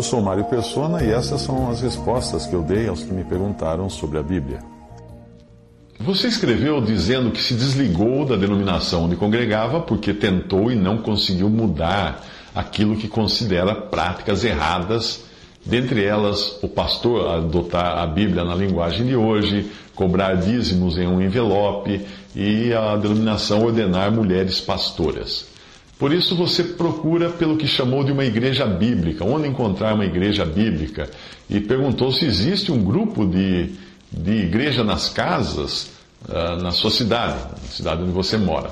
Eu sou Mário Persona e essas são as respostas que eu dei aos que me perguntaram sobre a Bíblia. Você escreveu dizendo que se desligou da denominação onde congregava porque tentou e não conseguiu mudar aquilo que considera práticas erradas, dentre elas o pastor adotar a Bíblia na linguagem de hoje, cobrar dízimos em um envelope e a denominação ordenar mulheres pastoras. Por isso você procura pelo que chamou de uma igreja bíblica, onde encontrar uma igreja bíblica, e perguntou se existe um grupo de, de igreja nas casas uh, na sua cidade, na cidade onde você mora.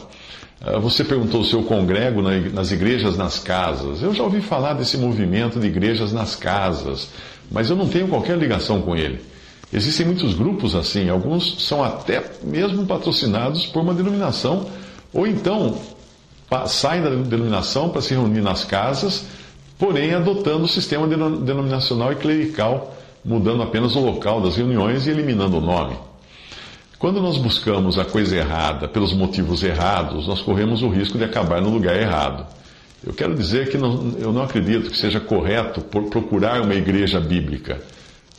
Uh, você perguntou se eu congrego na, nas igrejas nas casas. Eu já ouvi falar desse movimento de igrejas nas casas, mas eu não tenho qualquer ligação com ele. Existem muitos grupos assim, alguns são até mesmo patrocinados por uma denominação, ou então saem da denominação para se reunir nas casas, porém adotando o sistema denominacional e clerical, mudando apenas o local das reuniões e eliminando o nome. Quando nós buscamos a coisa errada pelos motivos errados, nós corremos o risco de acabar no lugar errado. Eu quero dizer que não, eu não acredito que seja correto procurar uma igreja bíblica,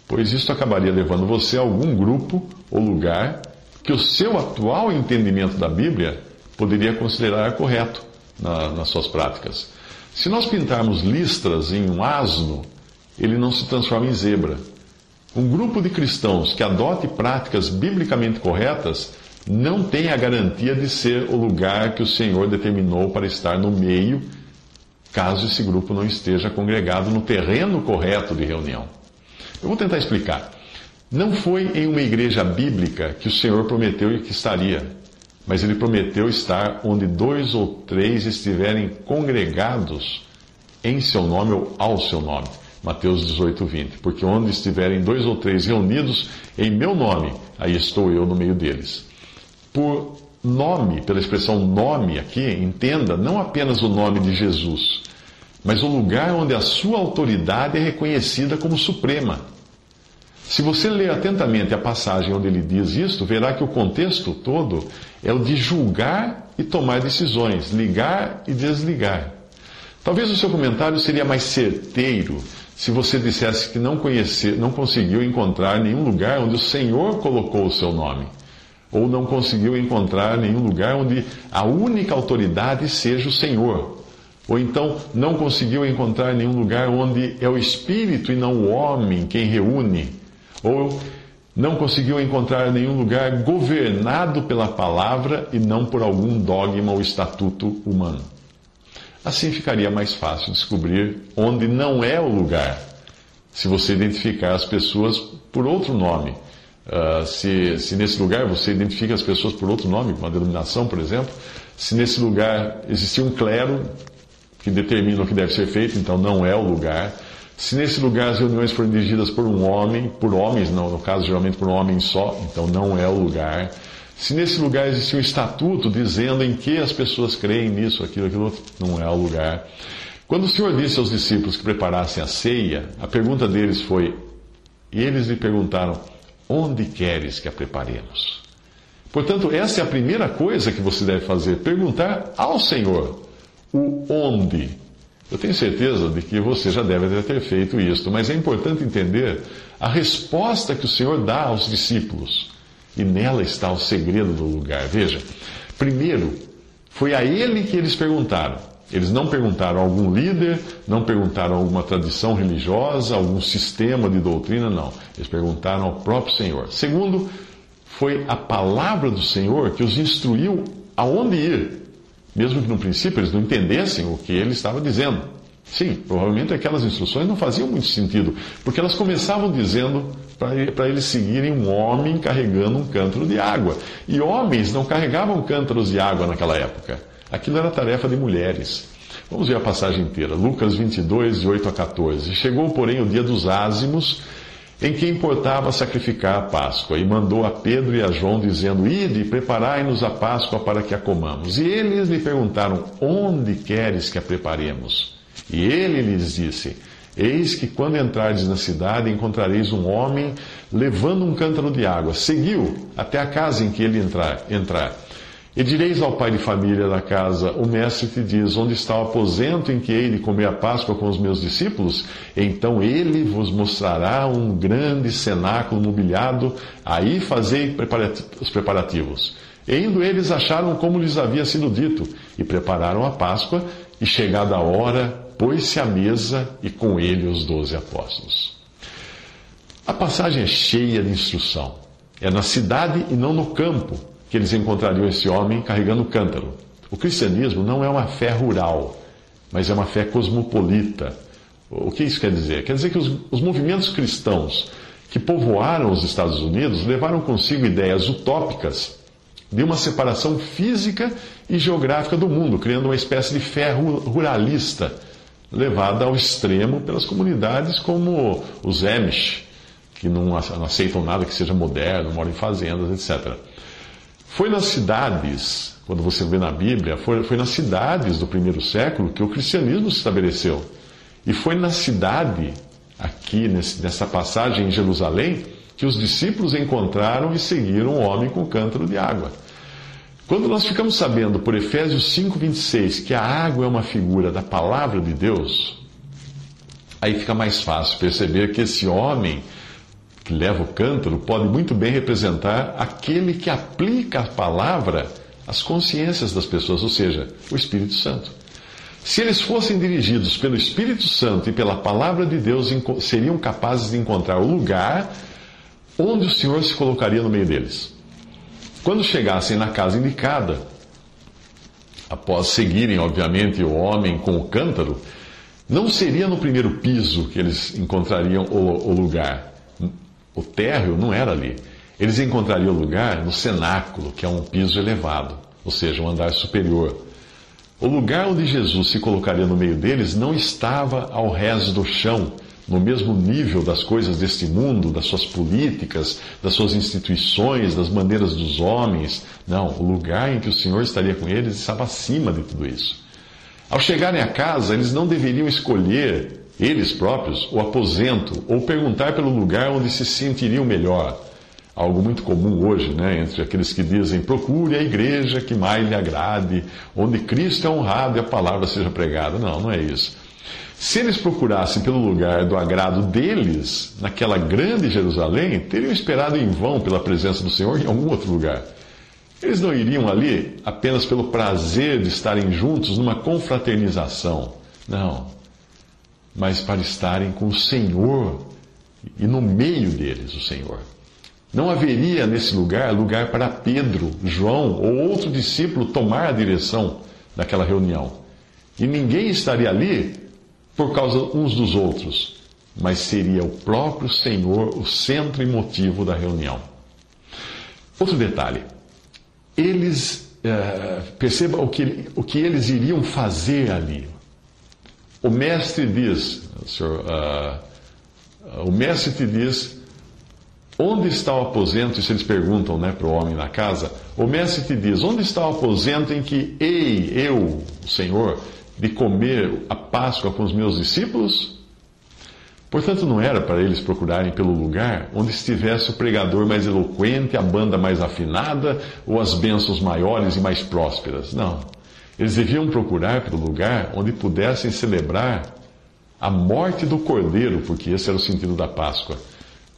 pois isso acabaria levando você a algum grupo ou lugar que o seu atual entendimento da Bíblia poderia considerar correto na, nas suas práticas. Se nós pintarmos listras em um asno, ele não se transforma em zebra. Um grupo de cristãos que adote práticas biblicamente corretas não tem a garantia de ser o lugar que o Senhor determinou para estar no meio, caso esse grupo não esteja congregado no terreno correto de reunião. Eu vou tentar explicar. Não foi em uma igreja bíblica que o Senhor prometeu que estaria mas ele prometeu estar onde dois ou três estiverem congregados em seu nome ou ao seu nome. Mateus 18, 20. Porque onde estiverem dois ou três reunidos em meu nome, aí estou eu no meio deles. Por nome, pela expressão nome aqui, entenda não apenas o nome de Jesus, mas o lugar onde a sua autoridade é reconhecida como suprema. Se você ler atentamente a passagem onde ele diz isto, verá que o contexto todo é o de julgar e tomar decisões, ligar e desligar. Talvez o seu comentário seria mais certeiro se você dissesse que não, conhecer, não conseguiu encontrar nenhum lugar onde o Senhor colocou o seu nome. Ou não conseguiu encontrar nenhum lugar onde a única autoridade seja o Senhor. Ou então não conseguiu encontrar nenhum lugar onde é o Espírito e não o homem quem reúne ou não conseguiu encontrar nenhum lugar governado pela palavra e não por algum dogma ou estatuto humano. Assim ficaria mais fácil descobrir onde não é o lugar, se você identificar as pessoas por outro nome. Uh, se, se nesse lugar você identifica as pessoas por outro nome, uma denominação, por exemplo, se nesse lugar existia um clero que determina o que deve ser feito, então não é o lugar. Se nesse lugar as reuniões forem dirigidas por um homem, por homens, não, no caso geralmente por um homem só, então não é o lugar. Se nesse lugar existe um estatuto dizendo em que as pessoas creem nisso, aquilo, aquilo outro, não é o lugar. Quando o Senhor disse aos discípulos que preparassem a ceia, a pergunta deles foi: e eles lhe perguntaram, onde queres que a preparemos? Portanto, essa é a primeira coisa que você deve fazer: perguntar ao Senhor o onde eu tenho certeza de que você já deve ter feito isso, mas é importante entender a resposta que o Senhor dá aos discípulos. E nela está o segredo do lugar. Veja, primeiro, foi a ele que eles perguntaram. Eles não perguntaram a algum líder, não perguntaram a alguma tradição religiosa, algum sistema de doutrina, não. Eles perguntaram ao próprio Senhor. Segundo, foi a palavra do Senhor que os instruiu aonde ir mesmo que no princípio eles não entendessem o que ele estava dizendo. Sim, provavelmente aquelas instruções não faziam muito sentido, porque elas começavam dizendo para eles seguirem um homem carregando um cântaro de água. E homens não carregavam cântaros de água naquela época. Aquilo era tarefa de mulheres. Vamos ver a passagem inteira. Lucas 22, de 8 a 14. Chegou, porém, o dia dos ázimos, em que importava sacrificar a Páscoa, e mandou a Pedro e a João, dizendo: Ide, preparai-nos a Páscoa para que a comamos. E eles lhe perguntaram: Onde queres que a preparemos? E ele lhes disse: Eis que quando entrardes na cidade, encontrareis um homem levando um cântaro de água. Seguiu até a casa em que ele entrar. entrar. E direis ao pai de família da casa: O mestre te diz: Onde está o aposento em que hei de comer a Páscoa com os meus discípulos? Então ele vos mostrará um grande cenáculo mobiliado. Aí fazei os preparativos. E indo eles acharam como lhes havia sido dito, e prepararam a Páscoa, e chegada a hora, pôs-se à mesa e com ele os doze apóstolos. A passagem é cheia de instrução. É na cidade e não no campo que eles encontrariam esse homem carregando o cântaro. O cristianismo não é uma fé rural, mas é uma fé cosmopolita. O que isso quer dizer? Quer dizer que os, os movimentos cristãos que povoaram os Estados Unidos levaram consigo ideias utópicas de uma separação física e geográfica do mundo, criando uma espécie de fé ruralista levada ao extremo pelas comunidades como os Amish, que não aceitam nada que seja moderno, moram em fazendas, etc. Foi nas cidades, quando você vê na Bíblia, foi, foi nas cidades do primeiro século que o cristianismo se estabeleceu. E foi na cidade, aqui nesse, nessa passagem em Jerusalém, que os discípulos encontraram e seguiram um homem com cântaro de água. Quando nós ficamos sabendo por Efésios 5,26 que a água é uma figura da palavra de Deus, aí fica mais fácil perceber que esse homem que leva o cântaro pode muito bem representar aquele que aplica a palavra às consciências das pessoas, ou seja, o Espírito Santo. Se eles fossem dirigidos pelo Espírito Santo e pela palavra de Deus, seriam capazes de encontrar o lugar onde o Senhor se colocaria no meio deles. Quando chegassem na casa indicada, após seguirem, obviamente, o homem com o cântaro, não seria no primeiro piso que eles encontrariam o, o lugar. O térreo não era ali. Eles encontrariam o lugar no cenáculo, que é um piso elevado, ou seja, um andar superior. O lugar onde Jesus se colocaria no meio deles não estava ao rés do chão, no mesmo nível das coisas deste mundo, das suas políticas, das suas instituições, das maneiras dos homens. Não, o lugar em que o Senhor estaria com eles estava acima de tudo isso. Ao chegarem a casa, eles não deveriam escolher, eles próprios, o aposento ou perguntar pelo lugar onde se sentiriam melhor. Algo muito comum hoje, né, entre aqueles que dizem procure a igreja que mais lhe agrade, onde Cristo é honrado e a palavra seja pregada. Não, não é isso. Se eles procurassem pelo lugar do agrado deles, naquela grande Jerusalém, teriam esperado em vão pela presença do Senhor em algum outro lugar. Eles não iriam ali apenas pelo prazer de estarem juntos numa confraternização. Não. Mas para estarem com o Senhor e no meio deles, o Senhor. Não haveria nesse lugar lugar para Pedro, João ou outro discípulo tomar a direção daquela reunião. E ninguém estaria ali por causa uns dos outros, mas seria o próprio Senhor o centro e motivo da reunião. Outro detalhe: eles, é, perceba o que, o que eles iriam fazer ali. O mestre diz, senhor, uh, o mestre te diz, onde está o aposento? Isso eles perguntam né, para o homem na casa. O mestre te diz, onde está o aposento em que, ei, eu, o Senhor, de comer a Páscoa com os meus discípulos? Portanto, não era para eles procurarem pelo lugar onde estivesse o pregador mais eloquente, a banda mais afinada ou as bênçãos maiores e mais prósperas. Não. Eles deviam procurar pelo lugar onde pudessem celebrar a morte do cordeiro, porque esse era o sentido da Páscoa.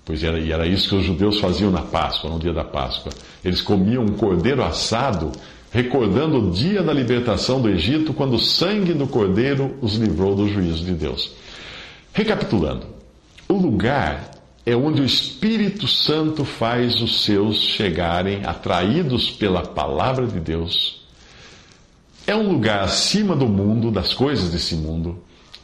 Pois era, e era isso que os judeus faziam na Páscoa, no dia da Páscoa. Eles comiam um cordeiro assado recordando o dia da libertação do Egito, quando o sangue do cordeiro os livrou do juízo de Deus. Recapitulando, o lugar é onde o Espírito Santo faz os seus chegarem, atraídos pela palavra de Deus. É um lugar acima do mundo, das coisas desse mundo.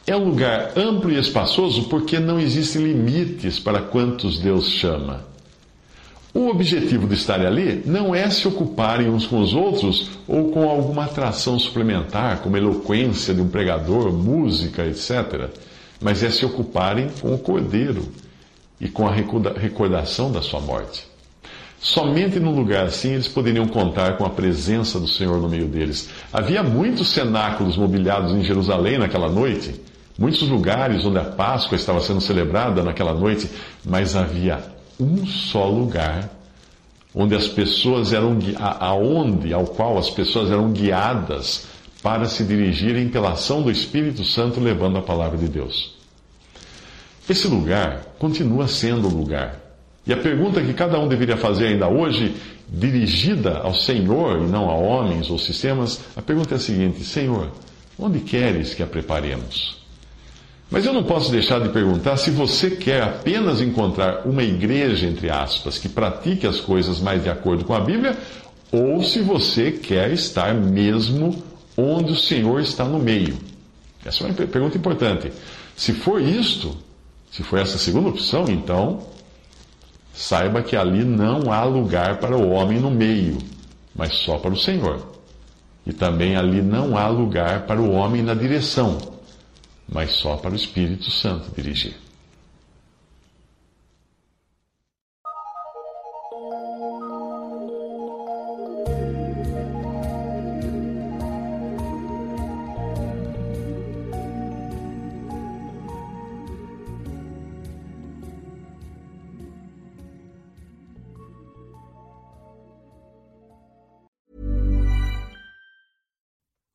É um lugar amplo e espaçoso porque não existem limites para quantos Deus chama. O objetivo de estar ali não é se ocuparem uns com os outros ou com alguma atração suplementar, como eloquência de um pregador, música, etc., mas é se ocuparem com o Cordeiro e com a recordação da sua morte. Somente num lugar assim eles poderiam contar com a presença do Senhor no meio deles. Havia muitos cenáculos mobiliados em Jerusalém naquela noite, muitos lugares onde a Páscoa estava sendo celebrada naquela noite, mas havia um só lugar onde as pessoas eram aonde ao qual as pessoas eram guiadas para se dirigirem pela ação do Espírito Santo levando a palavra de Deus. Esse lugar continua sendo o lugar. E a pergunta que cada um deveria fazer ainda hoje, dirigida ao Senhor e não a homens ou sistemas, a pergunta é a seguinte: Senhor, onde queres que a preparemos? Mas eu não posso deixar de perguntar se você quer apenas encontrar uma igreja, entre aspas, que pratique as coisas mais de acordo com a Bíblia, ou se você quer estar mesmo onde o Senhor está no meio. Essa é uma pergunta importante. Se for isto, se for essa segunda opção, então saiba que ali não há lugar para o homem no meio, mas só para o Senhor. E também ali não há lugar para o homem na direção mas só para o Espírito Santo dirigir.